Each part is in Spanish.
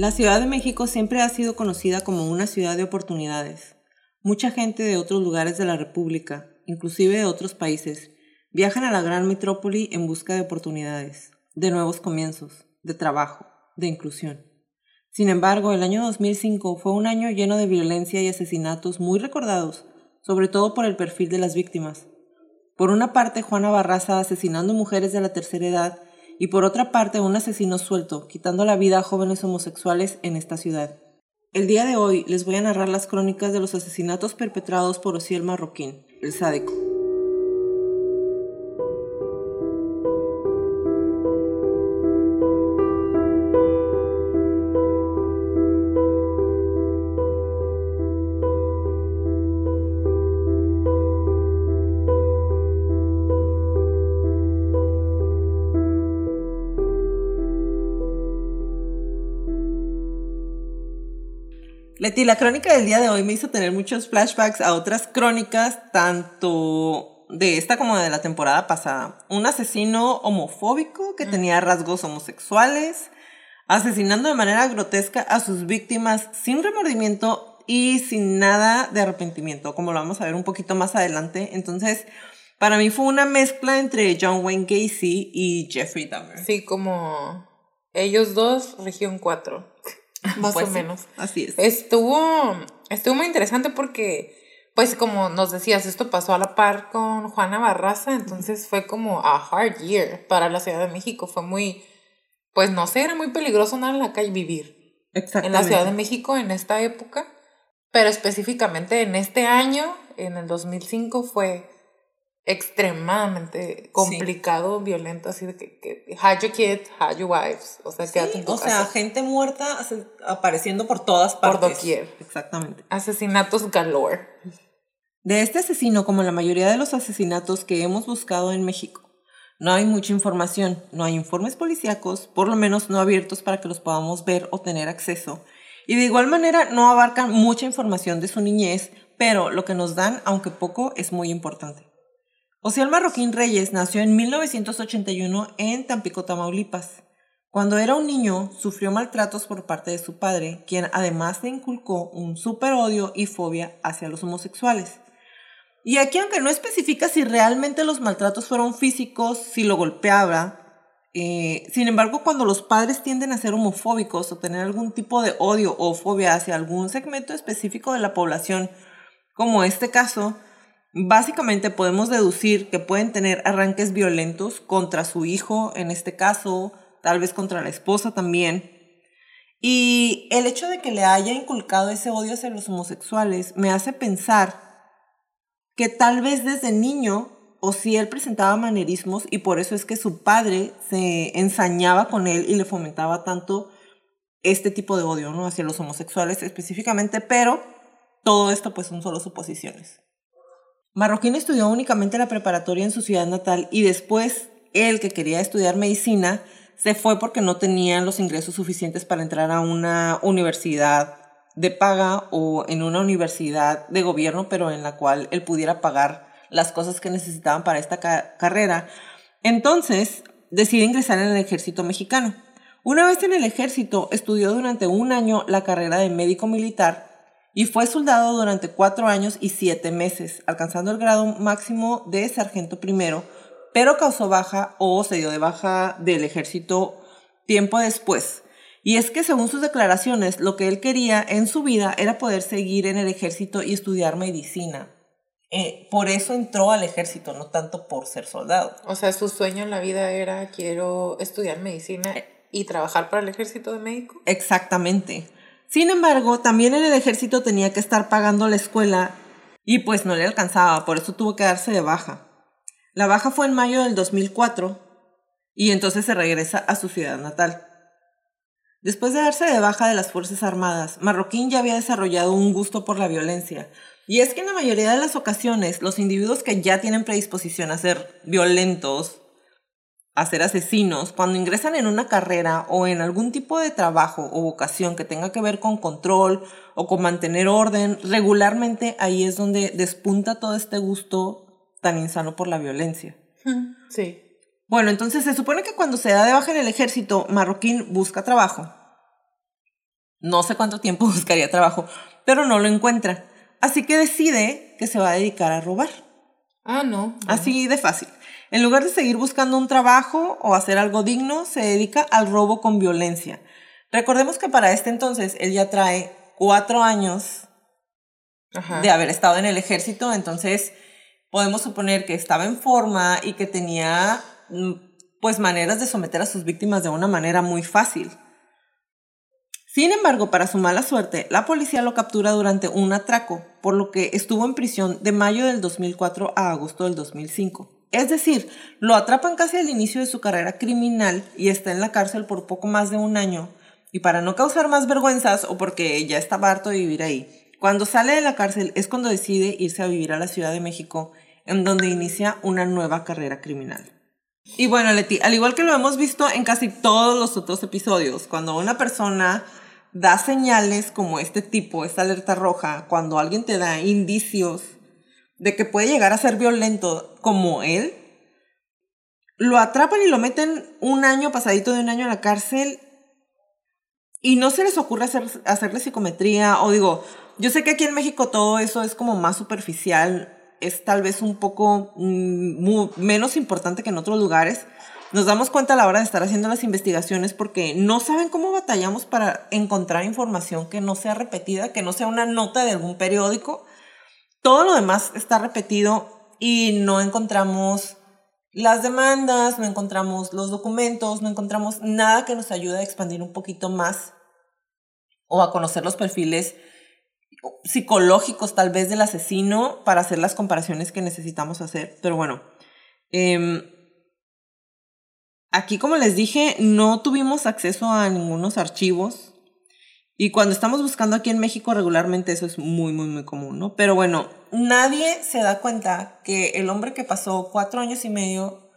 La Ciudad de México siempre ha sido conocida como una ciudad de oportunidades. Mucha gente de otros lugares de la República, inclusive de otros países, viajan a la gran metrópoli en busca de oportunidades, de nuevos comienzos, de trabajo, de inclusión. Sin embargo, el año 2005 fue un año lleno de violencia y asesinatos muy recordados, sobre todo por el perfil de las víctimas. Por una parte, Juana Barraza asesinando mujeres de la tercera edad y por otra parte un asesino suelto, quitando la vida a jóvenes homosexuales en esta ciudad. El día de hoy les voy a narrar las crónicas de los asesinatos perpetrados por Osiel Marroquín, el sádico. Leti, la crónica del día de hoy me hizo tener muchos flashbacks a otras crónicas, tanto de esta como de la temporada pasada. Un asesino homofóbico que tenía rasgos homosexuales, asesinando de manera grotesca a sus víctimas sin remordimiento y sin nada de arrepentimiento, como lo vamos a ver un poquito más adelante. Entonces, para mí fue una mezcla entre John Wayne Gacy y Jeffrey Dahmer. Sí, como ellos dos, región 4. Más Pues o menos. Así es. Estuvo, estuvo muy interesante porque, pues como nos decías, esto pasó a la par con Juana Barraza, entonces fue como a hard year para la Ciudad de México. Fue muy, pues no sé, era muy peligroso andar en la calle vivir en la Ciudad de México en esta época, pero específicamente en este año, en el 2005, fue extremadamente complicado, violento, así de que, que hide your kids, hide your wives, o sea, quédate en tu o casa. sea, gente muerta apareciendo por todas Por partes. doquier. Exactamente. Asesinatos galore. De este asesino, como la mayoría de los asesinatos que hemos buscado en México, no hay mucha información, no hay informes policíacos, por lo menos no abiertos para que los podamos ver o tener acceso. Y de igual manera no abarcan mucha información de su niñez, pero lo que nos dan, aunque poco, es muy importante. Osiel Marroquín Reyes nació en 1981 en Tampico, Tamaulipas. Cuando era un niño, sufrió maltratos por parte de su padre, quien además le inculcó un super odio y fobia hacia los homosexuales. Y aquí, aunque no especifica si realmente los maltratos fueron físicos, si lo golpeaba, eh, sin embargo, cuando los padres tienden a ser homofóbicos o tener algún tipo de odio o fobia hacia algún segmento específico de la población, como este caso, básicamente podemos deducir que pueden tener arranques violentos contra su hijo, en este caso, tal vez contra la esposa también. Y el hecho de que le haya inculcado ese odio hacia los homosexuales me hace pensar que tal vez desde niño o si él presentaba manerismos y por eso es que su padre se ensañaba con él y le fomentaba tanto este tipo de odio, ¿no? Hacia los homosexuales específicamente, pero todo esto pues son solo suposiciones. Marroquín estudió únicamente la preparatoria en su ciudad natal y después él que quería estudiar medicina se fue porque no tenía los ingresos suficientes para entrar a una universidad de paga o en una universidad de gobierno, pero en la cual él pudiera pagar las cosas que necesitaban para esta ca carrera. Entonces, decide ingresar en el ejército mexicano. Una vez en el ejército, estudió durante un año la carrera de médico militar y fue soldado durante cuatro años y siete meses, alcanzando el grado máximo de sargento primero, pero causó baja o se dio de baja del ejército tiempo después. Y es que según sus declaraciones, lo que él quería en su vida era poder seguir en el ejército y estudiar medicina. Eh, por eso entró al ejército, no tanto por ser soldado. O sea, su sueño en la vida era quiero estudiar medicina y trabajar para el ejército de médico. Exactamente. Sin embargo, también en el ejército tenía que estar pagando la escuela y pues no le alcanzaba, por eso tuvo que darse de baja. La baja fue en mayo del 2004 y entonces se regresa a su ciudad natal. Después de darse de baja de las Fuerzas Armadas, Marroquín ya había desarrollado un gusto por la violencia, y es que en la mayoría de las ocasiones, los individuos que ya tienen predisposición a ser violentos, a ser asesinos, cuando ingresan en una carrera o en algún tipo de trabajo o vocación que tenga que ver con control o con mantener orden, regularmente ahí es donde despunta todo este gusto tan insano por la violencia. Sí. Bueno, entonces se supone que cuando se da de baja en el ejército, Marroquín busca trabajo. No sé cuánto tiempo buscaría trabajo, pero no lo encuentra. Así que decide que se va a dedicar a robar. Ah, no. Así de fácil. En lugar de seguir buscando un trabajo o hacer algo digno, se dedica al robo con violencia. Recordemos que para este entonces él ya trae cuatro años de haber estado en el ejército, entonces podemos suponer que estaba en forma y que tenía mm, pues maneras de someter a sus víctimas de una manera muy fácil. Sin embargo, para su mala suerte, la policía lo captura durante un atraco, por lo que estuvo en prisión de mayo del 2004 a agosto del 2005. Es decir, lo atrapan casi al inicio de su carrera criminal y está en la cárcel por poco más de un año. Y para no causar más vergüenzas o porque ya estaba harto de vivir ahí, cuando sale de la cárcel es cuando decide irse a vivir a la Ciudad de México, en donde inicia una nueva carrera criminal. Y bueno, Leti, al igual que lo hemos visto en casi todos los otros episodios, cuando una persona da señales como este tipo, esta alerta roja, cuando alguien te da indicios de que puede llegar a ser violento como él, lo atrapan y lo meten un año, pasadito de un año en la cárcel y no se les ocurre hacer, hacerle psicometría o digo, yo sé que aquí en México todo eso es como más superficial, es tal vez un poco mm, menos importante que en otros lugares, nos damos cuenta a la hora de estar haciendo las investigaciones porque no saben cómo batallamos para encontrar información que no sea repetida, que no sea una nota de algún periódico. Todo lo demás está repetido y no encontramos las demandas, no encontramos los documentos, no encontramos nada que nos ayude a expandir un poquito más o a conocer los perfiles psicológicos tal vez del asesino para hacer las comparaciones que necesitamos hacer. Pero bueno, eh, Aquí, como les dije, no tuvimos acceso a ningunos archivos. Y cuando estamos buscando aquí en México regularmente eso es muy, muy, muy común, ¿no? Pero bueno, nadie se da cuenta que el hombre que pasó cuatro años y medio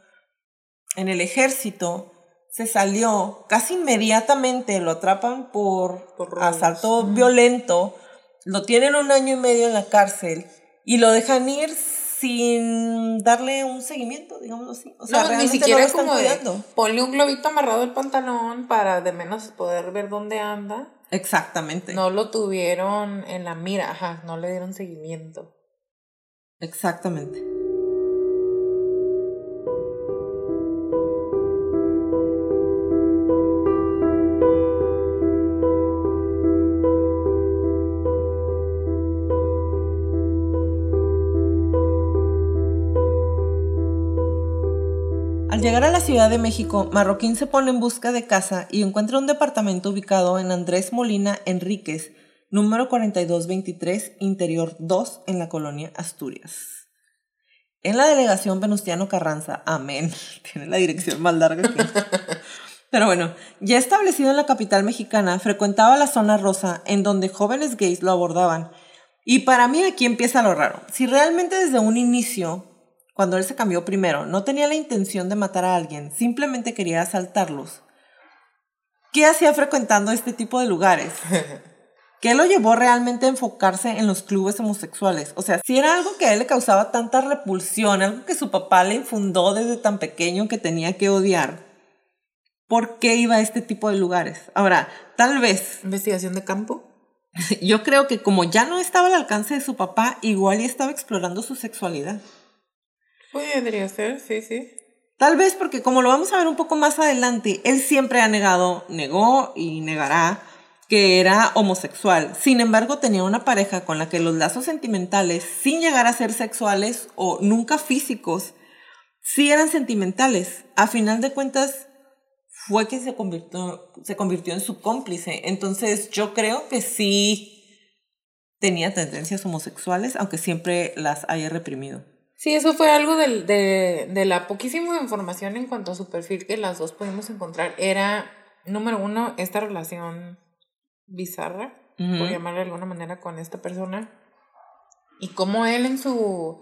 en el ejército se salió casi inmediatamente, lo atrapan por, asalto violento, lo tienen un año y medio en la cárcel y lo dejan ir sin darle un seguimiento, digamos así. O sea, ni siquiera como ponle un globito amarrado al pantalón para de menos poder ver dónde anda. Exactamente. No lo tuvieron en la mira, ajá, no le dieron seguimiento. Exactamente. Llegar a la Ciudad de México, Marroquín se pone en busca de casa y encuentra un departamento ubicado en Andrés Molina Enríquez, número 4223, Interior 2, en la colonia Asturias. En la delegación Venustiano Carranza, amén, tiene la dirección más larga que... Pero bueno, ya establecido en la capital mexicana, frecuentaba la zona rosa en donde jóvenes gays lo abordaban. Y para mí aquí empieza lo raro. Si realmente desde un inicio cuando él se cambió primero, no tenía la intención de matar a alguien, simplemente quería asaltarlos. ¿Qué hacía frecuentando este tipo de lugares? ¿Qué lo llevó realmente a enfocarse en los clubes homosexuales? O sea, si era algo que a él le causaba tanta repulsión, algo que su papá le infundó desde tan pequeño que tenía que odiar, ¿por qué iba a este tipo de lugares? Ahora, tal vez... ¿Investigación de campo? Yo creo que como ya no estaba al alcance de su papá, igual y estaba explorando su sexualidad. Podría ser, sí, sí. Tal vez porque como lo vamos a ver un poco más adelante, él siempre ha negado, negó y negará que era homosexual. Sin embargo, tenía una pareja con la que los lazos sentimentales, sin llegar a ser sexuales o nunca físicos, sí eran sentimentales. A final de cuentas, fue que se convirtió, se convirtió en su cómplice. Entonces, yo creo que sí tenía tendencias homosexuales, aunque siempre las haya reprimido. Sí, eso fue algo de, de, de la poquísima información en cuanto a su perfil que las dos pudimos encontrar. Era, número uno, esta relación bizarra, por llamarle de alguna manera, con esta persona. Y cómo él en su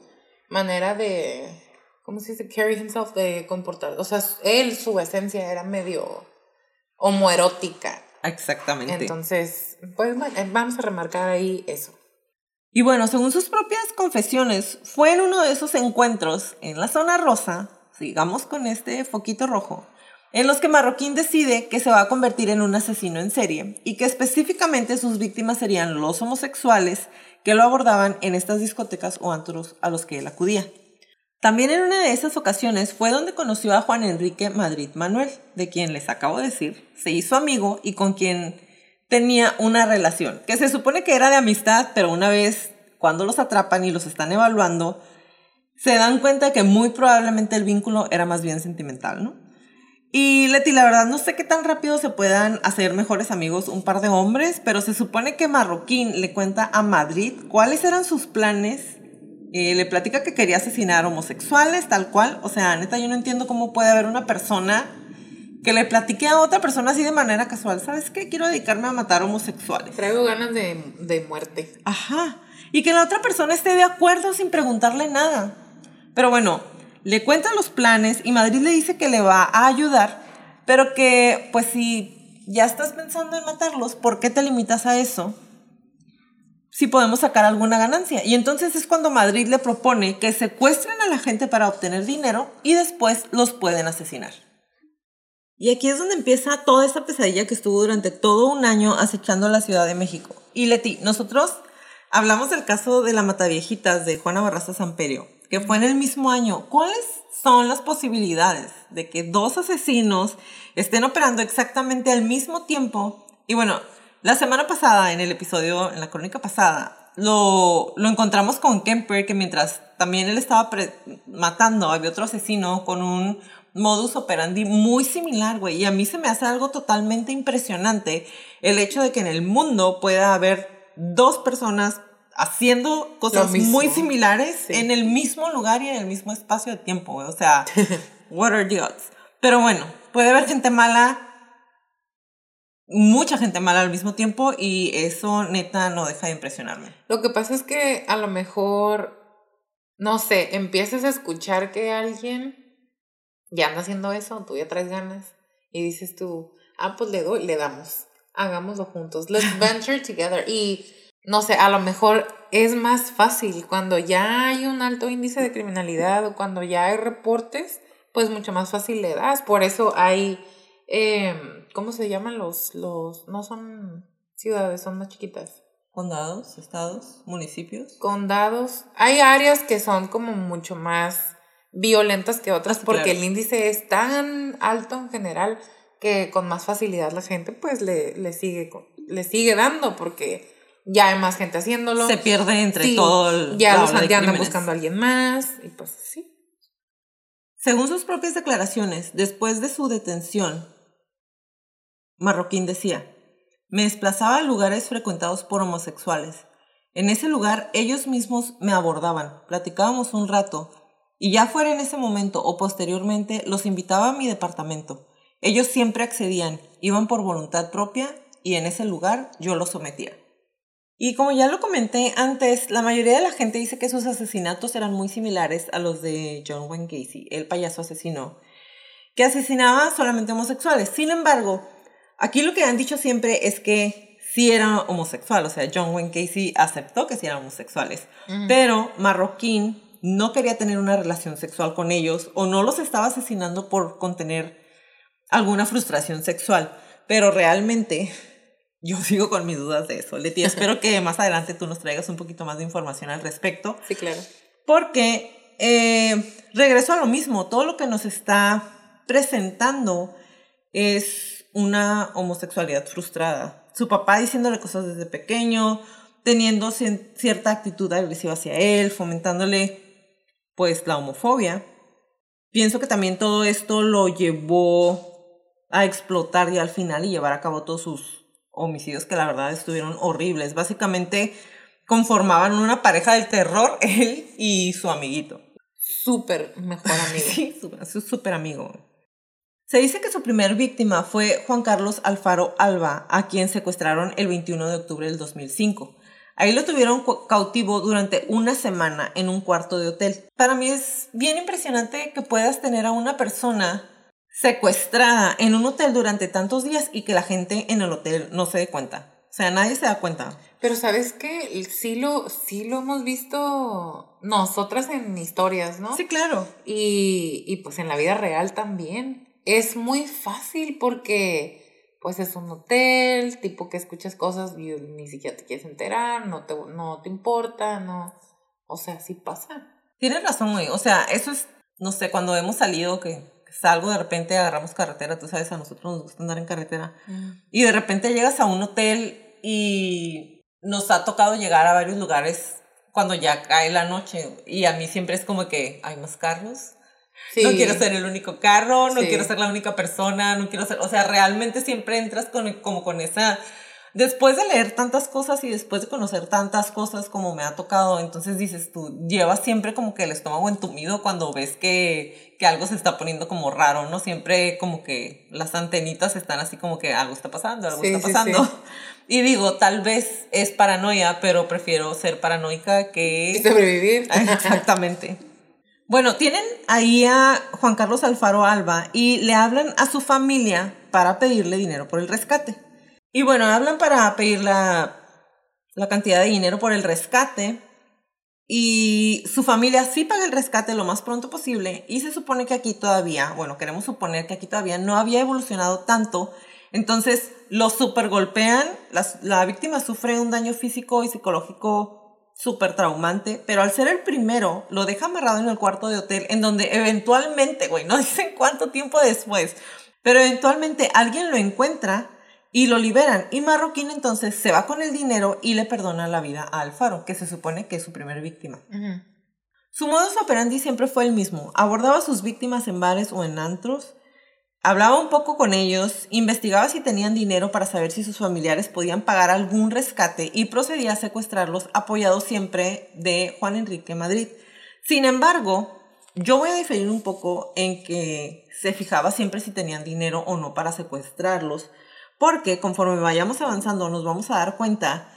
manera de, ¿cómo se dice? Carry himself, de comportar. O sea, él, su esencia era medio homoerótica. Exactamente. Entonces, pues bueno, vamos a remarcar ahí eso. Y bueno, según sus propias confesiones, fue en uno de esos encuentros en la zona rosa, sigamos con este foquito rojo, en los que Marroquín decide que se va a convertir en un asesino en serie y que específicamente sus víctimas serían los homosexuales que lo abordaban en estas discotecas o antros a los que él acudía. También en una de esas ocasiones fue donde conoció a Juan Enrique Madrid Manuel, de quien les acabo de decir, se hizo amigo y con quien tenía una relación, que se supone que era de amistad, pero una vez cuando los atrapan y los están evaluando, se dan cuenta que muy probablemente el vínculo era más bien sentimental, ¿no? Y Leti, la verdad no sé qué tan rápido se puedan hacer mejores amigos un par de hombres, pero se supone que Marroquín le cuenta a Madrid cuáles eran sus planes. Eh, le platica que quería asesinar homosexuales, tal cual. O sea, neta, yo no entiendo cómo puede haber una persona que le platique a otra persona así de manera casual. ¿Sabes qué? Quiero dedicarme a matar homosexuales. Traigo ganas de, de muerte. Ajá. Y que la otra persona esté de acuerdo sin preguntarle nada. Pero bueno, le cuenta los planes y Madrid le dice que le va a ayudar, pero que pues si ya estás pensando en matarlos, ¿por qué te limitas a eso? Si podemos sacar alguna ganancia. Y entonces es cuando Madrid le propone que secuestren a la gente para obtener dinero y después los pueden asesinar. Y aquí es donde empieza toda esta pesadilla que estuvo durante todo un año acechando la Ciudad de México. Y Leti, nosotros hablamos del caso de la Mataviejitas de Juana Barraza Samperio que fue en el mismo año, ¿cuáles son las posibilidades de que dos asesinos estén operando exactamente al mismo tiempo? Y bueno, la semana pasada, en el episodio, en la crónica pasada, lo, lo encontramos con Kemper, que mientras también él estaba matando, había otro asesino con un modus operandi muy similar, güey. Y a mí se me hace algo totalmente impresionante el hecho de que en el mundo pueda haber dos personas haciendo cosas muy similares en el mismo lugar y en el mismo espacio de tiempo, O sea, what are the odds? Pero bueno, puede haber gente mala, mucha gente mala al mismo tiempo y eso neta no deja de impresionarme. Lo que pasa es que a lo mejor, no sé, empiezas a escuchar que alguien ya anda haciendo eso, tú ya traes ganas y dices tú, ah, pues le doy, le damos, hagámoslo juntos, let's venture together y no sé, a lo mejor es más fácil cuando ya hay un alto índice de criminalidad o cuando ya hay reportes, pues mucho más fácil le das. Por eso hay, em, ¿cómo se llaman los, los, no son ciudades, son más chiquitas? Condados, estados, municipios. Condados. Hay áreas que son como mucho más violentas que otras porque el índice es tan alto en general que con más facilidad la gente pues le, le, sigue, le sigue dando porque ya hay más gente haciéndolo. Se pierde entre todo el. Ya los andan buscando a alguien más, y pues sí. Según sus propias declaraciones, después de su detención, Marroquín decía: Me desplazaba a lugares frecuentados por homosexuales. En ese lugar ellos mismos me abordaban, platicábamos un rato, y ya fuera en ese momento o posteriormente los invitaba a mi departamento. Ellos siempre accedían, iban por voluntad propia y en ese lugar yo los sometía. Y como ya lo comenté antes, la mayoría de la gente dice que sus asesinatos eran muy similares a los de John Wayne Casey, el payaso asesino, que asesinaba solamente homosexuales. Sin embargo, aquí lo que han dicho siempre es que sí era homosexual, o sea, John Wayne Casey aceptó que sí eran homosexuales, pero Marroquín no quería tener una relación sexual con ellos o no los estaba asesinando por contener alguna frustración sexual, pero realmente yo sigo con mis dudas de eso. Leti, espero que más adelante tú nos traigas un poquito más de información al respecto. Sí, claro. Porque eh, regreso a lo mismo, todo lo que nos está presentando es una homosexualidad frustrada. Su papá diciéndole cosas desde pequeño, teniendo cierta actitud agresiva hacia él, fomentándole pues la homofobia. Pienso que también todo esto lo llevó a explotar y al final y llevar a cabo todos sus homicidios que la verdad estuvieron horribles. Básicamente conformaban una pareja del terror, él y su amiguito. Súper mejor amigo. sí, su súper amigo. Se dice que su primer víctima fue Juan Carlos Alfaro Alba, a quien secuestraron el 21 de octubre del 2005. Ahí lo tuvieron cautivo durante una semana en un cuarto de hotel. Para mí es bien impresionante que puedas tener a una persona secuestrada en un hotel durante tantos días y que la gente en el hotel no se dé cuenta. O sea, nadie se da cuenta. Pero sabes qué? sí lo, sí lo hemos visto nosotras en historias, ¿no? Sí, claro. Y, y pues en la vida real también. Es muy fácil porque pues es un hotel, tipo que escuchas cosas y ni siquiera te quieres enterar, no te, no te importa, no. O sea, sí pasa. Tienes razón, güey. O sea, eso es, no sé, cuando hemos salido que salgo de repente, agarramos carretera, tú sabes, a nosotros nos gusta andar en carretera. Y de repente llegas a un hotel y nos ha tocado llegar a varios lugares cuando ya cae la noche. Y a mí siempre es como que hay más carros. No quiero ser el único carro, no quiero ser la única persona, no quiero ser, o sea, realmente siempre entras con, como con esa después de leer tantas cosas y después de conocer tantas cosas como me ha tocado, entonces dices tú, llevas siempre como que el estómago entumido cuando ves que, que algo se está poniendo como raro, ¿no? Siempre como que las antenitas están así como que algo está pasando, algo está pasando. Y digo, tal vez es paranoia, pero prefiero ser paranoica que... Y sobrevivir. Exactamente. Bueno, tienen ahí a Juan Carlos Alfaro Alba y le hablan a su familia para pedirle dinero por el rescate. Y bueno, hablan para pedir la, la cantidad de dinero por el rescate. Y su familia sí paga el rescate lo más pronto posible. Y se supone que aquí todavía, bueno, queremos suponer que aquí todavía no había evolucionado tanto. Entonces lo super golpean. La, la víctima sufre un daño físico y psicológico súper traumante. Pero al ser el primero, lo deja amarrado en el cuarto de hotel. En donde eventualmente, güey, no dicen cuánto tiempo después. Pero eventualmente alguien lo encuentra y lo liberan. Y Marroquín entonces se va con el dinero y le perdona la vida a Alfaro, que se supone que es su primer víctima. Su modus operandi siempre fue el mismo. Abordaba a sus víctimas en bares o en antros, hablaba un poco con ellos, investigaba si tenían dinero para saber si sus familiares podían pagar algún rescate y procedía a secuestrarlos apoyado siempre de Juan Enrique Madrid. Sin embargo, yo voy a diferir un poco en que se fijaba siempre si tenían dinero o no para secuestrarlos, porque conforme vayamos avanzando nos vamos a dar cuenta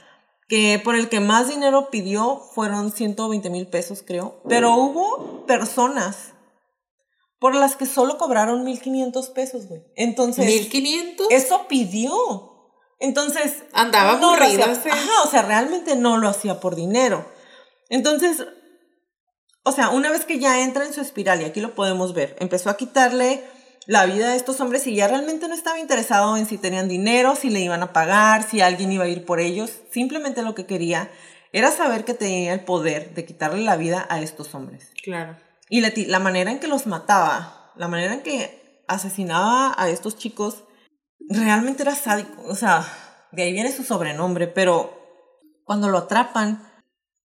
que por el que más dinero pidió fueron 120 mil pesos, creo, pero hubo personas por las que solo cobraron 1500 pesos, güey. Entonces, ¿1500? Eso pidió. Entonces, andaba no Ajá, o sea, realmente no lo hacía por dinero. Entonces, o sea, una vez que ya entra en su espiral, y aquí lo podemos ver, empezó a quitarle la vida de estos hombres y ya realmente no estaba interesado en si tenían dinero, si le iban a pagar, si alguien iba a ir por ellos. Simplemente lo que quería era saber que tenía el poder de quitarle la vida a estos hombres. Claro. Y la, manera en que los mataba, la manera en que asesinaba a estos chicos, realmente era sádico. O sea, de ahí viene su sobrenombre, pero cuando lo atrapan,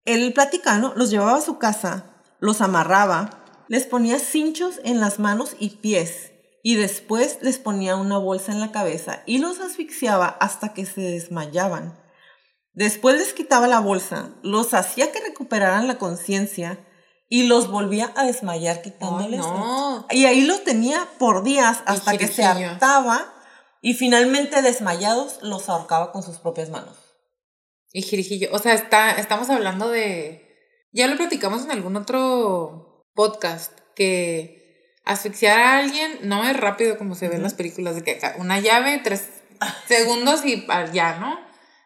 el platicano los llevaba a su casa, los amarraba, les ponía cinchos en las manos y pies y después les ponía una bolsa en la cabeza y los asfixiaba hasta que se desmayaban. Después les quitaba la bolsa, los hacía que recuperaran la conciencia y los volvía a desmayar quitándoles. Y ahí los tenía por días hasta que se hartaba y finalmente desmayados los ahorcaba con sus propias manos. Y Jirijillo, o sea, está, estamos hablando de... Ya lo platicamos en algún otro podcast, que asfixiar a alguien no es rápido como se ve en las películas de que una llave, tres segundos y ya, ¿no?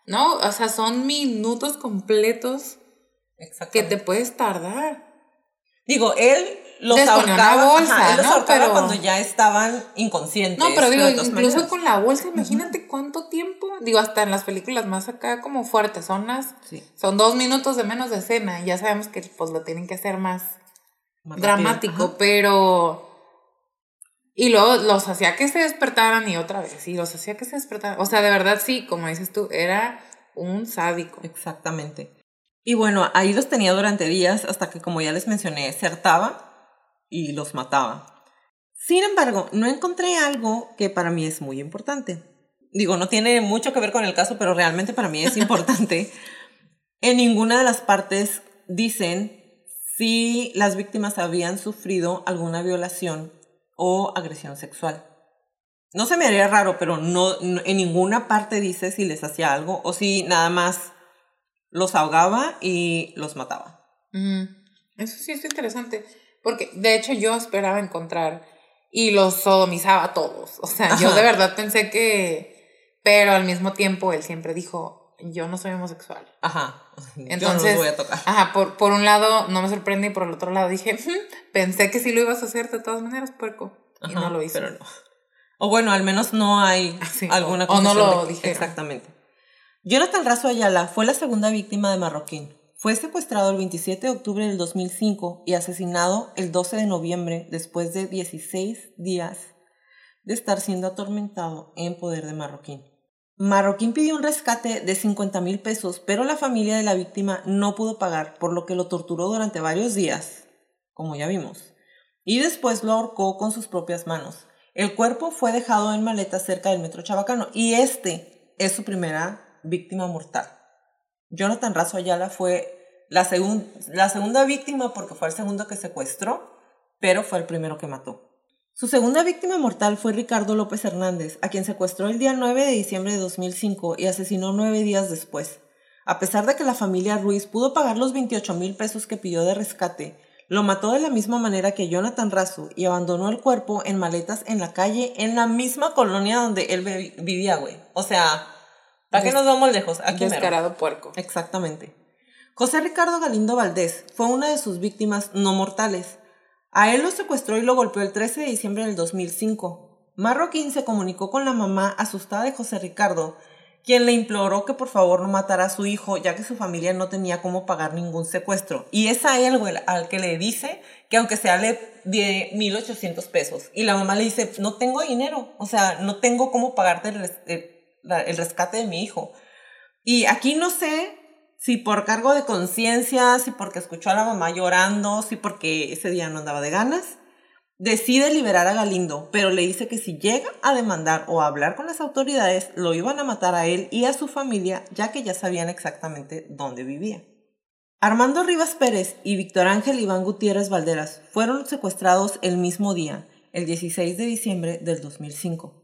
No, o sea, son minutos completos que te puedes tardar. Digo, él los Les ahorcaba, bolsa, ajá, él los ¿no? ahorcaba Pero- cuando ya estaban inconscientes. No, pero digo, incluso maneras. con la bolsa, imagínate cuánto tiempo. Digo, hasta en las películas más acá como fuertes, son las- Sí, son dos minutos de menos de escena. y Ya sabemos que pues lo tienen que hacer más más dramático, pero. Y luego los hacía que se despertaran y otra vez, y los hacía que se despertaran. O sea, de verdad sí, como dices tú, era un sádico. Exactamente. Y bueno, ahí los tenía durante días hasta que, como ya les mencioné, se hartaba y los mataba. Sin embargo, no encontré algo que para mí es muy importante. Digo, no tiene mucho que ver con el caso, pero realmente para mí es importante. en ninguna de las partes dicen si las víctimas habían sufrido alguna violación o agresión sexual. No se me haría raro, pero no, no- en ninguna parte dice si les hacía algo o si nada más los ahogaba y los mataba. Eso sí es interesante, porque de hecho yo esperaba encontrar y los sodomizaba a todos. O sea, yo de verdad pensé que, pero al mismo tiempo él siempre dijo, yo no soy homosexual. Ajá. Yo no Entonces, los voy a tocar. ajá, por, por un lado no me sorprende y por el otro lado dije, "Hmm, pensé que sí lo ibas a hacer de todas maneras, puerco. y no lo hizo. Pero no. O bueno, al menos no hay Sí, alguna o- o no lo dijeron. Exactamente. Jonathan Razo Ayala fue la segunda víctima de Marroquín. Fue secuestrado el 27 de octubre del 2005 y asesinado el 12 de noviembre después de 16 días de estar siendo atormentado en poder de Marroquín. Marroquín pidió un rescate de 50 mil pesos, pero la familia de la víctima no pudo pagar, por lo que lo torturó durante varios días, como ya vimos, y después lo ahorcó con sus propias manos. El cuerpo fue dejado en maletas cerca del metro Chabacano y este es su primera víctima mortal. Jonathan Razo Ayala fue la, segun- la segunda víctima porque fue el segundo que secuestró, pero fue el primero que mató. Su segunda víctima mortal fue Ricardo López Hernández, a quien secuestró el día 9 de diciembre de 2005 y asesinó nueve días después. A pesar de que la familia Ruiz pudo pagar los 28 mil pesos que pidió de rescate, lo mató de la misma manera que Jonathan Razo y abandonó el cuerpo en maletas en la calle en la misma colonia donde él vi- vivía, güey. O sea, ¿para qué nos vamos lejos? Aquí mero. Descarado puerco. Exactamente. José Ricardo Galindo Valdés fue una de sus víctimas no mortales. A él lo secuestró y lo golpeó el 13 de diciembre del 2005. Marroquín se comunicó con la mamá asustada de José Ricardo, quien le imploró que por favor no matara a su hijo, ya que su familia no tenía cómo pagar ningún secuestro. Y es a él, güey, al que le dice que aunque sea le de 1.800 pesos. Y la mamá le dice, no tengo dinero, o sea, no tengo cómo pagarte el- el rescate de mi hijo. Y aquí no sé si por cargo de conciencia, si porque escuchó a la mamá llorando, si porque ese día no andaba de ganas, decide liberar a Galindo, pero le dice que si llega a demandar o a hablar con las autoridades, lo iban a matar a él y a su familia, ya que ya sabían exactamente dónde vivía. Armando Rivas Pérez y Víctor Ángel Iván Gutiérrez Valderas fueron secuestrados el mismo día, el 16 de diciembre del 2005.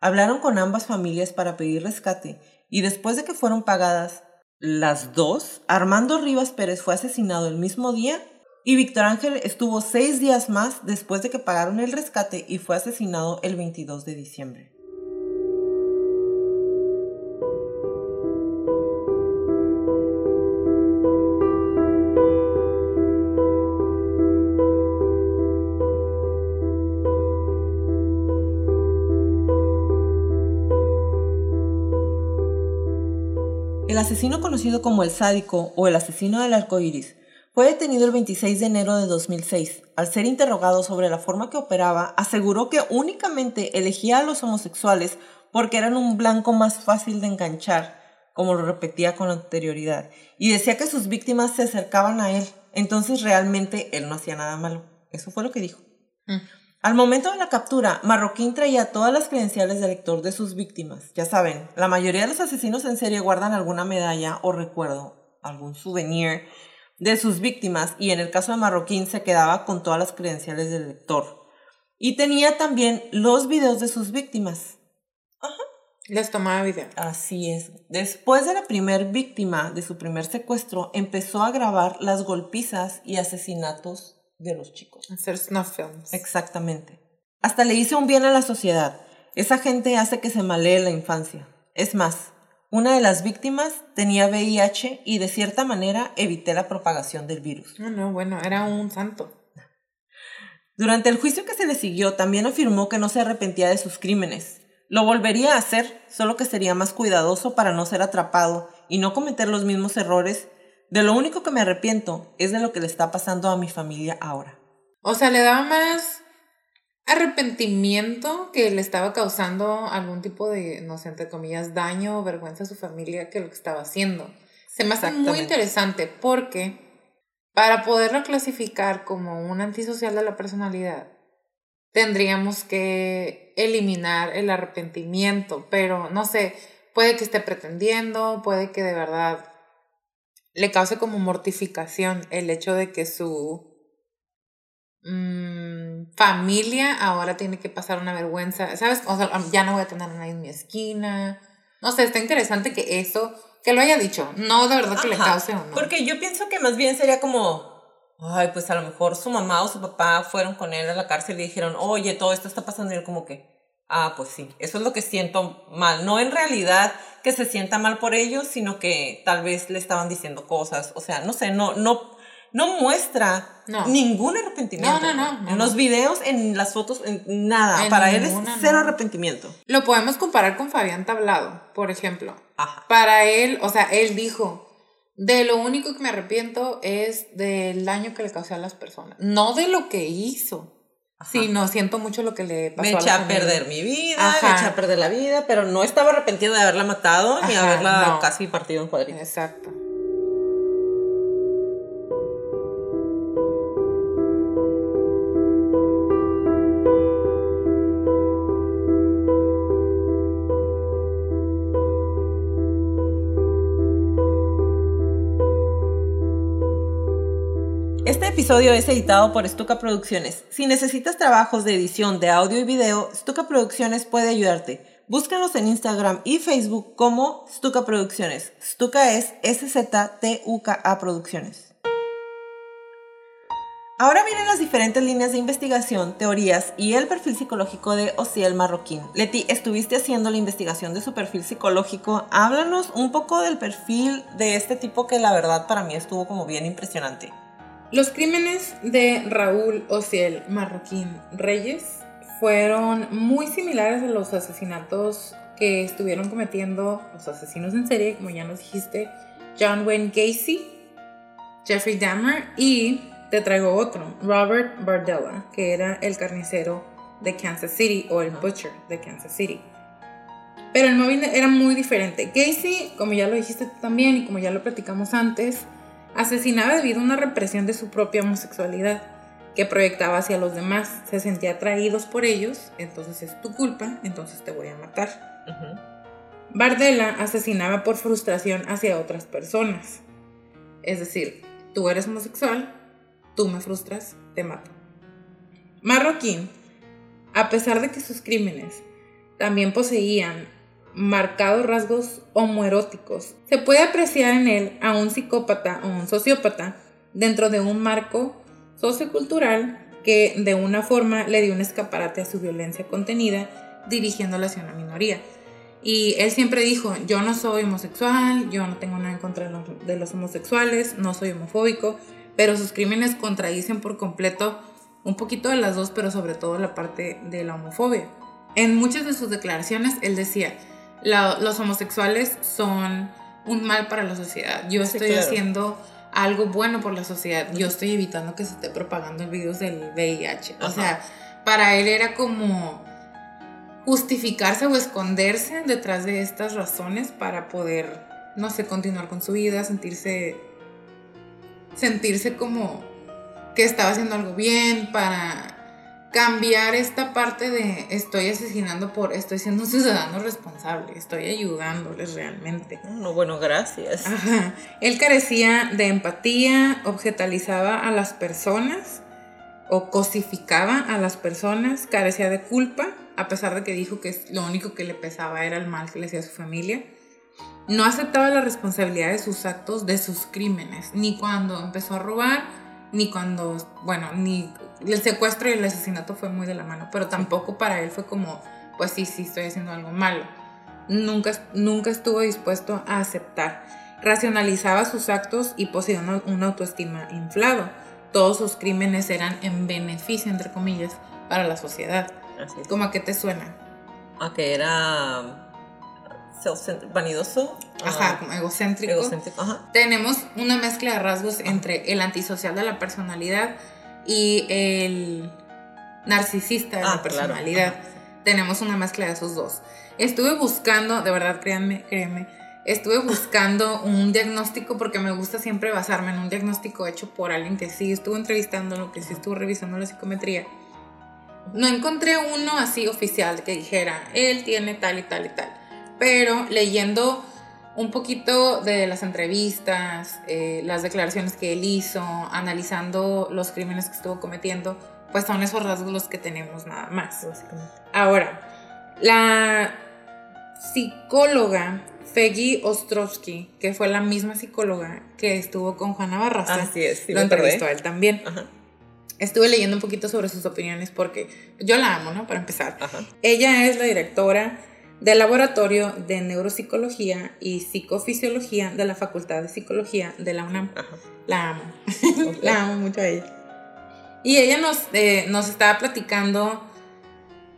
Hablaron con ambas familias para pedir rescate y después de que fueron pagadas las dos, Armando Rivas Pérez fue asesinado el mismo día y Víctor Ángel estuvo seis días más después de que pagaron el rescate y fue asesinado el 22 de diciembre. Asesino conocido como el sádico o el asesino del arco iris fue detenido el 26 de enero de 2006. Al ser interrogado sobre la forma que operaba, aseguró que únicamente elegía a los homosexuales porque eran un blanco más fácil de enganchar, como lo repetía con anterioridad, y decía que sus víctimas se acercaban a él, entonces realmente él no hacía nada malo. Eso fue lo que dijo. Mm. Al momento de la captura, Marroquín traía todas las credenciales de lector de sus víctimas. Ya saben, la mayoría de los asesinos en serie guardan alguna medalla o recuerdo, algún souvenir de sus víctimas y en el caso de Marroquín se quedaba con todas las credenciales del lector. Y tenía también los videos de sus víctimas. Les tomaba video. Así es. Después de la primer víctima de su primer secuestro, empezó a grabar las golpizas y asesinatos de los chicos. Hacer snuff films. Exactamente. Hasta le hizo un bien a la sociedad. Esa gente hace que se malee la infancia. Es más, una de las víctimas tenía VIH y de cierta manera evité la propagación del virus. No, no, bueno, era un santo. Durante el juicio que se le siguió, también afirmó que no se arrepentía de sus crímenes. Lo volvería a hacer, solo que sería más cuidadoso para no ser atrapado y no cometer los mismos errores. De lo único que me arrepiento es de lo que le está pasando a mi familia ahora. O sea, le daba más arrepentimiento que le estaba causando algún tipo de, no sé, entre comillas, daño o vergüenza a su familia que lo que estaba haciendo. Se me hace muy interesante porque para poderlo clasificar como un antisocial de la personalidad, tendríamos que eliminar el arrepentimiento, pero no sé, puede que esté pretendiendo, puede que de verdad le cause como mortificación el hecho de que su mm, familia ahora tiene que pasar una vergüenza, ¿sabes? O sea, ya no voy a tener a nadie en mi esquina. No sé, está interesante que eso que lo haya dicho, no de verdad que le cause o no. Porque yo pienso que más bien sería como, ay, pues a lo mejor su mamá o su papá fueron con él a la cárcel y dijeron, oye, todo esto está pasando y él como que, ah, pues sí, eso es lo que siento mal. No en realidad que se sienta mal por ellos, sino que tal vez le estaban diciendo cosas, o sea, no sé, no, no, no muestra ningún arrepentimiento. No, no, no, En los videos, en las fotos, en nada. Para él es cero arrepentimiento. Lo podemos comparar con Fabián Tablado, por ejemplo. Para él, o sea, él dijo, de lo único que me arrepiento es del daño que le causé a las personas. No de lo que hizo. Sí, no, siento mucho lo que le pasó. Me eché a, perder mi vida, me eché a perder la vida, pero no estaba arrepentido de haberla matado ni haberla casi partido en cuadritos. Exacto. Episodio es editado por Stuka Producciones. Si necesitas trabajos de edición de audio y video, Stuka Producciones puede ayudarte. Búscanos en Instagram y Facebook como Stuka Producciones. Stuka es S-Z-T-U-K-A Producciones. Ahora vienen las diferentes líneas de investigación, teorías y el perfil psicológico de Ociel Marroquín. Leti, estuviste haciendo la investigación de su perfil psicológico. Háblanos un poco del perfil de este tipo que la verdad para mí estuvo como bien impresionante. Los crímenes de Raúl Ociel Marroquín Reyes fueron muy similares a los asesinatos que estuvieron cometiendo los asesinos en serie, como ya nos dijiste, John Wayne Gacy, Jeffrey Dahmer y te traigo otro, Robert Bardella, que era el carnicero de Kansas City o el butcher de Kansas City. Pero el móvil era muy diferente. Gacy, como ya lo dijiste tú también y como ya lo platicamos antes, Asesinaba debido a una represión de su propia homosexualidad que proyectaba hacia los demás. Se sentía atraídos por ellos, entonces es tu culpa, entonces te voy a matar. Bardella asesinaba por frustración hacia otras personas. Es decir, tú eres homosexual, tú me frustras, te mato. Marroquín, a pesar de que sus crímenes también poseían marcados rasgos homoeróticos. Se puede apreciar en él a un psicópata o un sociópata dentro de un marco sociocultural que de una forma le dio un escaparate a su violencia contenida dirigiéndola hacia una minoría. Y él siempre dijo, yo no soy homosexual, yo no tengo nada en contra de los homosexuales, no soy homofóbico, pero sus crímenes contradicen por completo un poquito de las dos, pero sobre todo la parte de la homofobia. En muchas de sus declaraciones él decía, los homosexuales son un mal para la sociedad. Yo estoy haciendo algo bueno por la sociedad. Yo estoy evitando que se esté propagando el virus del VIH. O sea, para él era como justificarse o esconderse detrás de estas razones para poder, no sé, continuar con su vida, sentirse sentirse como que estaba haciendo algo bien para cambiar esta parte de estoy asesinando por, estoy siendo un ciudadano responsable, estoy ayudándoles realmente. No, bueno, gracias. Él carecía de empatía, objetalizaba a las personas o cosificaba a las personas, carecía de culpa, a pesar de que dijo que lo único que le pesaba era el mal que le hacía a su familia. No aceptaba la responsabilidad de sus actos, de sus crímenes, ni cuando empezó a robar, ni cuando, bueno, ni el secuestro y el asesinato fue muy de la mano, pero tampoco para él fue como, pues sí, sí, estoy haciendo algo malo. Nunca, nunca estuvo dispuesto a aceptar. Racionalizaba sus actos y poseía una, autoestima inflado. todos sus crímenes eran en beneficio, entre comillas, para la sociedad. Así es. ¿Cómo a qué te suena? A que era vanidoso. Ajá, ah, como egocéntrico. egocéntrico. Ajá. Tenemos una mezcla de rasgos entre el antisocial de la personalidad y el narcisista de Ah, la claro. personalidad. Ajá. Tenemos una mezcla de esos dos. Estuve buscando, de verdad, créanme, créanme, estuve buscando un diagnóstico porque me gusta siempre basarme en un diagnóstico hecho por alguien que sí estuvo entrevistándolo, que sí estuvo revisando la psicometría. No encontré uno así oficial que dijera, él tiene tal y tal y tal. Pero leyendo un poquito de las entrevistas, eh, las declaraciones que él hizo, analizando los crímenes que estuvo cometiendo, pues son esos rasgos los que tenemos nada más. Básicamente. Ahora, la psicóloga Feggy Ostrovsky, que fue la misma psicóloga que estuvo con Juana Barraza, Así es, sí lo entrevistó a él también. Ajá, Estuve leyendo un poquito sobre sus opiniones porque yo la amo, ¿no? Para empezar. ajá. Ella es la directora del Laboratorio de Neuropsicología y Psicofisiología de la Facultad de Psicología de la UNAM. Ajá. La amo. La amo mucho a ella. Y ella nos, eh, nos estaba platicando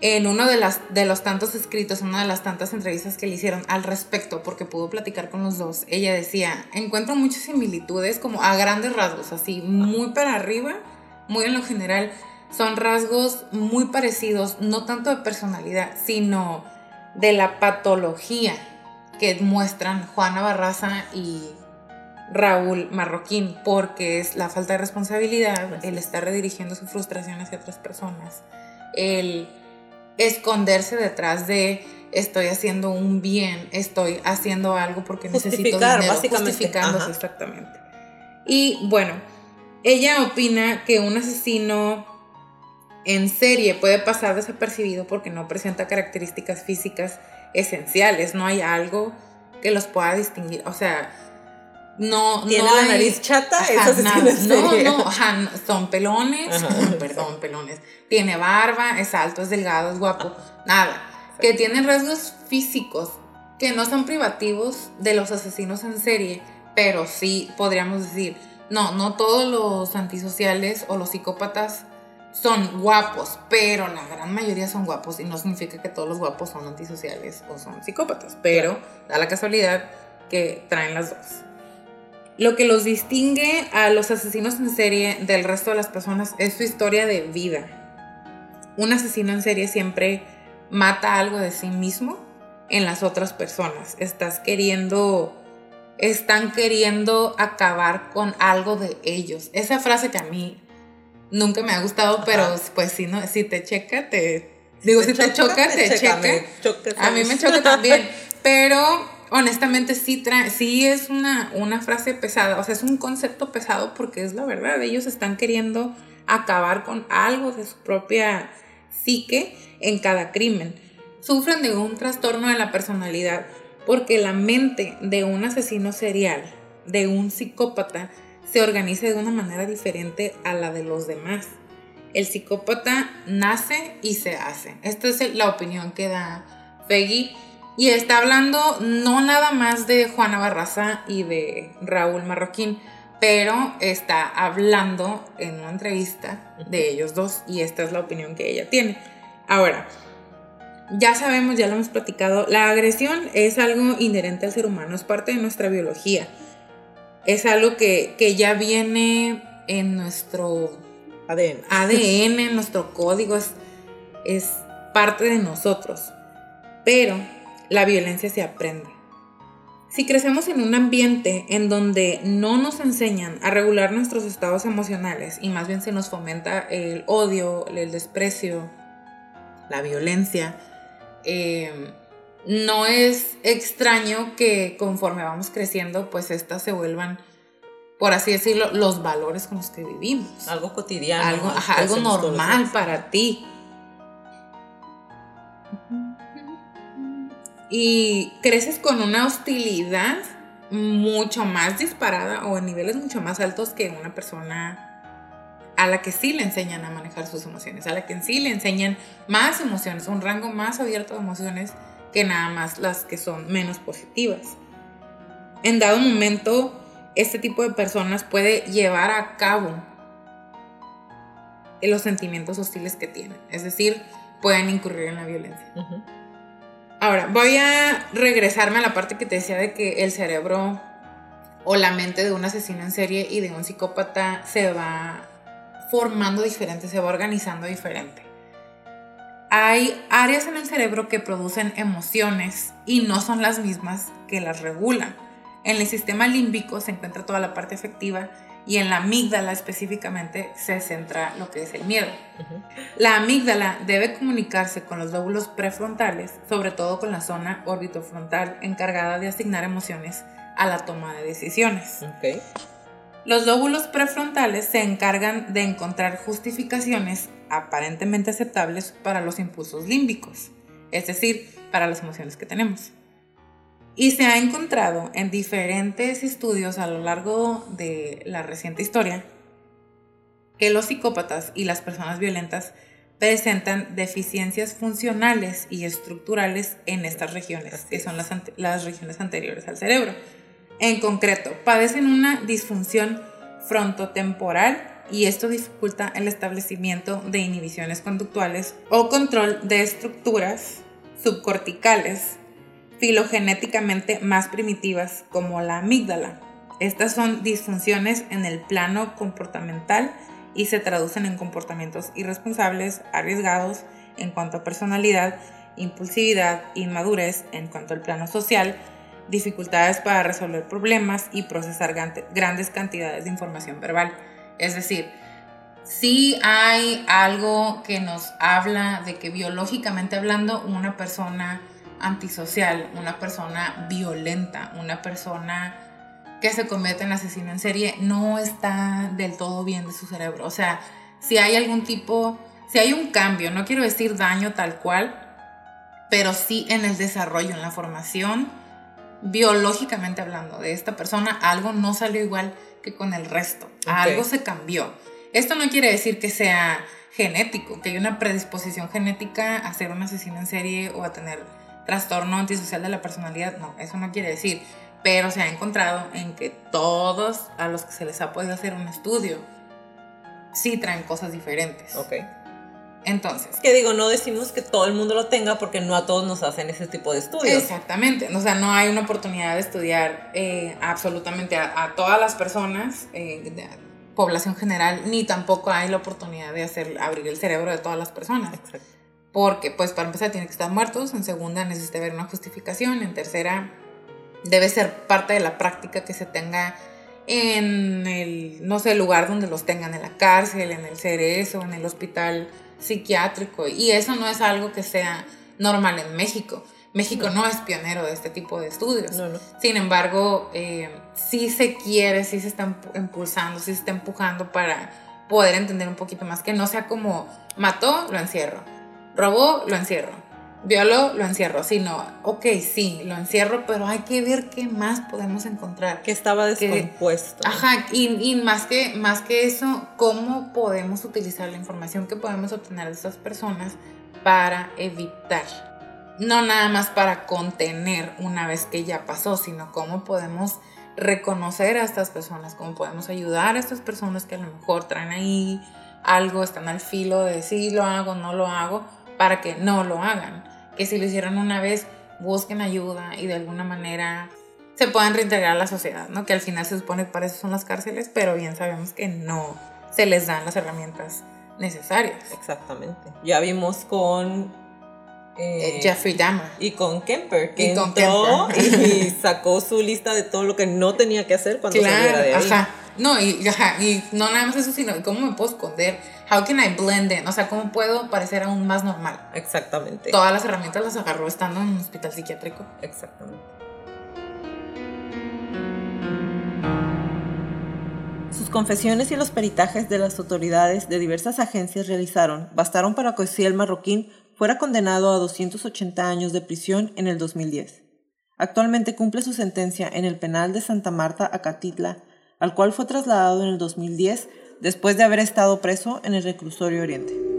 en uno de, las, de los tantos escritos, una de las tantas entrevistas que le hicieron al respecto, porque pudo platicar con los dos. Ella decía, encuentro muchas similitudes como a grandes rasgos, así, muy para arriba, muy en lo general. Son rasgos muy parecidos, no tanto de personalidad, sino de la patología que muestran Juana Barraza y Raúl Marroquín, porque es la falta de responsabilidad, el es. estar redirigiendo su frustración hacia otras personas, el esconderse detrás de estoy haciendo un bien, estoy haciendo algo porque necesito Justificar, dinero, básicamente. justificándose Ajá. exactamente. Y bueno, ella opina que un asesino en serie puede pasar desapercibido porque no presenta características físicas esenciales, no hay algo que los pueda distinguir, o sea, no Tiene no la hay- nariz chata, Ajá, eso sí nada. no, serie. no, ajá, son pelones, Ajá. perdón, pelones. Tiene barba, es alto, es delgado, es guapo, nada. Que tiene rasgos físicos que no son privativos de los asesinos en serie, pero sí podríamos decir, no, no todos los antisociales o los psicópatas son guapos, pero la gran mayoría son guapos y no significa que todos los guapos son antisociales o son psicópatas, pero da la casualidad que traen las dos. Lo que los distingue a los asesinos en serie del resto de las personas es su historia de vida. Un asesino en serie siempre mata algo de sí mismo en las otras personas. Estás queriendo, están queriendo acabar con algo de ellos. Esa frase que a mí nunca me ha gustado, Ajá. pero pues si no, si te checa, te digo, si te choca, me te checa. choca, A mí me choca también, pero honestamente sí, trae, sí es una, una frase pesada, o sea, es un concepto pesado porque es la verdad, ellos están queriendo acabar con algo de su propia psique en cada crimen. Sufren de un trastorno de la personalidad porque la mente de un asesino serial, de un psicópata, se organiza de una manera diferente a la de los demás. El psicópata nace y se hace. Esta es la opinión que da Peggy. Y está hablando no nada más de Juana Barraza y de Raúl Marroquín, pero está hablando en una entrevista de ellos dos y esta es la opinión que ella tiene. Ahora, ya sabemos, ya lo hemos platicado, la agresión es algo inherente al ser humano, es parte de nuestra biología. Es algo que, que ya viene en nuestro ADN. ADN, en nuestro código, es, es parte de nosotros. Pero la violencia se aprende. Si crecemos en un ambiente en donde no nos enseñan a regular nuestros estados emocionales y más bien se nos fomenta el odio, el desprecio, la violencia, eh, no es extraño que conforme vamos creciendo, pues estas se vuelvan, por así decirlo, los valores con los que vivimos. Algo cotidiano. Algo, normal para ti. Y creces con una hostilidad mucho más disparada o en niveles mucho más altos que una persona a la que sí le enseñan a manejar sus emociones, a la que en sí le enseñan más emociones, un rango más abierto de emociones que nada más las que son menos positivas. En dado momento, este tipo de personas puede llevar a cabo los sentimientos hostiles que tienen. Es decir, pueden incurrir en la violencia. Ahora, voy a regresarme a la parte que te decía de que el cerebro o la mente de un asesino en serie y de un psicópata se va formando diferente, se va organizando diferente. Hay áreas en el cerebro que producen emociones y no son las mismas que las regulan. En el sistema límbico se encuentra toda la parte afectiva y en la amígdala específicamente se centra lo que es el miedo. La amígdala debe comunicarse con los lóbulos prefrontales, sobre todo con la zona orbitofrontal encargada de asignar emociones a la toma de decisiones. Los lóbulos prefrontales se encargan de encontrar justificaciones aparentemente aceptables para los impulsos límbicos, es decir, para las emociones que tenemos. Y se ha encontrado en diferentes estudios a lo largo de la reciente historia que los psicópatas y las personas violentas presentan deficiencias funcionales y estructurales en estas regiones, que son las, las regiones anteriores al cerebro. En concreto, padecen una disfunción frontotemporal y esto dificulta el establecimiento de inhibiciones conductuales o control de estructuras subcorticales filogenéticamente más primitivas como la amígdala. Estas son disfunciones en el plano comportamental y se traducen en comportamientos irresponsables, arriesgados en cuanto a personalidad, impulsividad, inmadurez en cuanto al plano social, dificultades para resolver problemas y procesar grandes cantidades de información verbal. Es decir, si hay algo que nos habla de que biológicamente hablando una persona antisocial, una persona violenta, una persona que se convierte en asesino en serie, no está del todo bien de su cerebro. O sea, si hay algún tipo, si hay un cambio, no quiero decir daño tal cual, pero sí en el desarrollo, en la formación, biológicamente hablando, de esta persona, algo no salió igual que con el resto, algo se cambió. Esto no quiere decir que sea genético, que hay una predisposición genética a ser un asesino en serie o a tener trastorno antisocial de la personalidad, no, eso no quiere decir, pero se ha encontrado en que todos a los que se les ha podido hacer un estudio sí traen cosas diferentes. Ok. Entonces. Que digo, no decimos que todo el mundo lo tenga porque no a todos nos hacen ese tipo de estudios. Exactamente. O sea, no hay una oportunidad de estudiar eh, absolutamente a, todas las personas, eh, de población general, ni tampoco hay la oportunidad de hacer abrir el cerebro de todas las personas. Exacto. Porque, pues, para empezar, tienen que estar muertos. En segunda, necesita haber una justificación. En tercera, debe ser parte de la práctica que se tenga en el, no sé, el lugar donde los tengan, en la cárcel, en el cerezo, en el hospital psiquiátrico. Y eso no es algo que sea normal en México. México no, es pionero de este tipo de estudios. Sin embargo, eh, sí se quiere, sí se está impulsando, sí se está empujando para poder entender un poquito más, que no sea como mató, lo encierro robó, lo encierro. Violó, lo encierro. Sí, no, ok, sí, lo encierro, pero hay que ver qué más podemos encontrar. Que estaba descompuesto. ajá, y, más, que, más que eso, cómo podemos utilizar la información que podemos obtener de estas personas para evitar. No nada más para contener una vez que ya pasó, sino cómo podemos reconocer a estas personas, cómo podemos ayudar a estas personas que a lo mejor traen ahí algo, están al filo de si lo hago, no lo hago para que no lo hagan. Que si lo hicieron una vez, busquen ayuda y de alguna manera se puedan reintegrar a la sociedad, ¿no? Que al final se supone que para eso son las cárceles, pero bien sabemos que no se les dan las herramientas necesarias. Exactamente. Ya vimos con eh, eh, Jeffrey Dahmer. Y con Kemper, que y entró y sacó su lista de todo lo que no tenía que hacer cuando saliera de ahí. Ajá. No, y, y no nada más eso, sino cómo me puedo esconder. How can I blend in? O sea, cómo puedo parecer aún más normal. Exactamente. Todas las herramientas las agarró estando en un hospital psiquiátrico. Exactamente. Sus confesiones y los peritajes de las autoridades de diversas agencias realizaron bastaron para que el marroquín fuera condenado a 280 años de prisión en el 2010. Actualmente cumple su sentencia en el penal de Santa Marta, Acatitla, al cual fue trasladado en el 2010 después de haber estado preso en el reclusorio Oriente.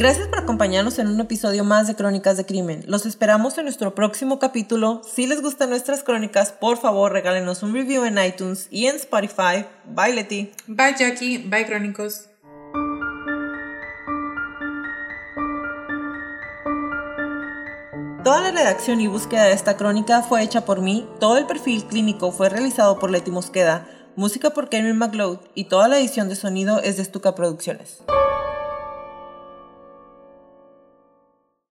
Gracias por acompañarnos en un episodio más de Crónicas de Crimen. Los esperamos en nuestro próximo capítulo. Si les gustan nuestras crónicas, por favor regálenos un review en iTunes y en Spotify. Bye Leti. Bye Jackie. Bye Crónicos. Toda la redacción y búsqueda de esta crónica fue hecha por mí, todo el perfil clínico fue realizado por Leti Mosqueda, música por Kevin McLeod y toda la edición de sonido es de Stuka Producciones.